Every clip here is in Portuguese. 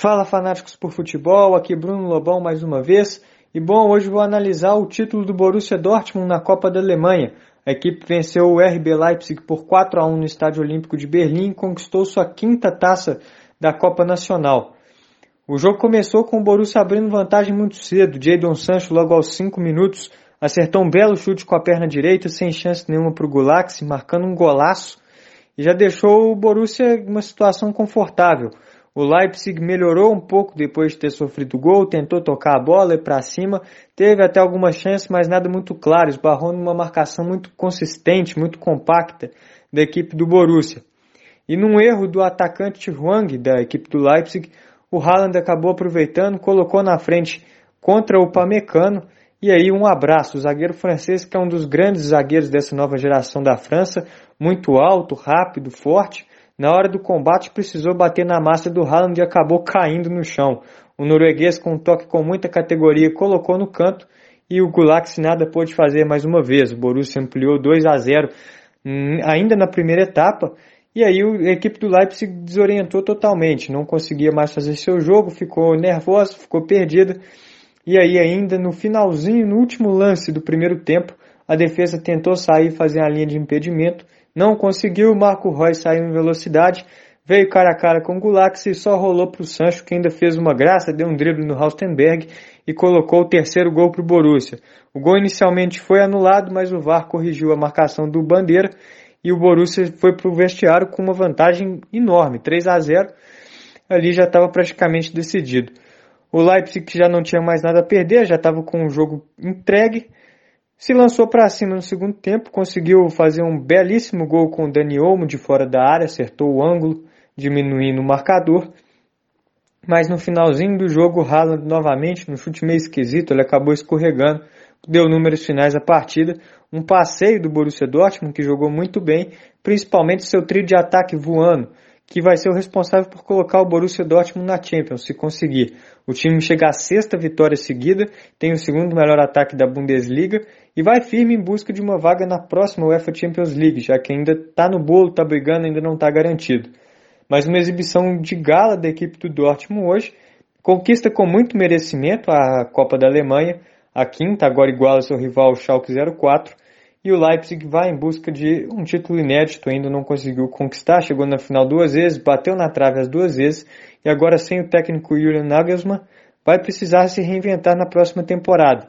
Fala fanáticos por futebol, aqui Bruno Lobão mais uma vez. E bom, hoje vou analisar o título do Borussia Dortmund na Copa da Alemanha. A equipe venceu o RB Leipzig por 4 a 1 no Estádio Olímpico de Berlim e conquistou sua quinta taça da Copa Nacional. O jogo começou com o Borussia abrindo vantagem muito cedo. Jadon Sancho, logo aos 5 minutos, acertou um belo chute com a perna direita, sem chance nenhuma para o Gulax, marcando um golaço e já deixou o Borussia em uma situação confortável. O Leipzig melhorou um pouco depois de ter sofrido o gol, tentou tocar a bola e para cima, teve até algumas chances, mas nada muito claro, esbarrou numa marcação muito consistente, muito compacta da equipe do Borussia. E num erro do atacante Huang da equipe do Leipzig, o Haaland acabou aproveitando, colocou na frente contra o Pamecano e aí um abraço, o zagueiro francês que é um dos grandes zagueiros dessa nova geração da França, muito alto, rápido, forte, na hora do combate, precisou bater na massa do Haaland e acabou caindo no chão. O norueguês, com um toque com muita categoria, colocou no canto e o Gulax nada pôde fazer mais uma vez. O Borussia ampliou 2 a 0 hum, ainda na primeira etapa. E aí a equipe do Leipzig desorientou totalmente, não conseguia mais fazer seu jogo, ficou nervosa, ficou perdida. E aí ainda no finalzinho, no último lance do primeiro tempo, a defesa tentou sair e fazer a linha de impedimento não conseguiu, Marco Roy saiu em velocidade, veio cara a cara com o Gulax e só rolou para o Sancho, que ainda fez uma graça, deu um drible no Haustenberg e colocou o terceiro gol para o Borussia. O gol inicialmente foi anulado, mas o VAR corrigiu a marcação do Bandeira e o Borussia foi para o vestiário com uma vantagem enorme, 3 a 0. Ali já estava praticamente decidido. O Leipzig já não tinha mais nada a perder, já estava com o jogo entregue se lançou para cima no segundo tempo, conseguiu fazer um belíssimo gol com o Dani Olmo de fora da área, acertou o ângulo, diminuindo o marcador. Mas no finalzinho do jogo, o Haaland novamente, no chute meio esquisito, ele acabou escorregando, deu números finais à partida. Um passeio do Borussia Dortmund, que jogou muito bem, principalmente seu trio de ataque voando que vai ser o responsável por colocar o Borussia Dortmund na Champions, se conseguir. O time chega à sexta vitória seguida, tem o segundo melhor ataque da Bundesliga e vai firme em busca de uma vaga na próxima UEFA Champions League, já que ainda está no bolo, está brigando, ainda não está garantido. Mas uma exibição de gala da equipe do Dortmund hoje, conquista com muito merecimento a Copa da Alemanha, a quinta, agora igual ao seu rival Schalke 04, e o Leipzig vai em busca de um título inédito, ainda não conseguiu conquistar, chegou na final duas vezes, bateu na trave as duas vezes e agora sem o técnico Julian Nagelsmann vai precisar se reinventar na próxima temporada.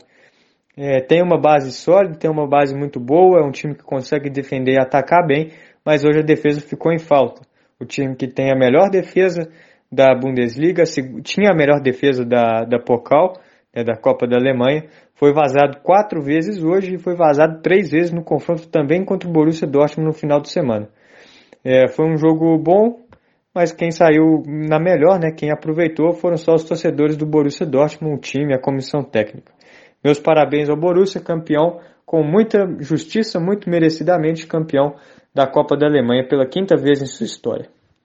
É, tem uma base sólida, tem uma base muito boa, é um time que consegue defender e atacar bem, mas hoje a defesa ficou em falta. O time que tem a melhor defesa da Bundesliga, tinha a melhor defesa da, da Pokal, né, da Copa da Alemanha, foi vazado quatro vezes hoje e foi vazado três vezes no confronto também contra o Borussia Dortmund no final de semana. É, foi um jogo bom, mas quem saiu na melhor, né, quem aproveitou foram só os torcedores do Borussia Dortmund, o time, a comissão técnica. Meus parabéns ao Borussia, campeão com muita justiça, muito merecidamente campeão da Copa da Alemanha pela quinta vez em sua história.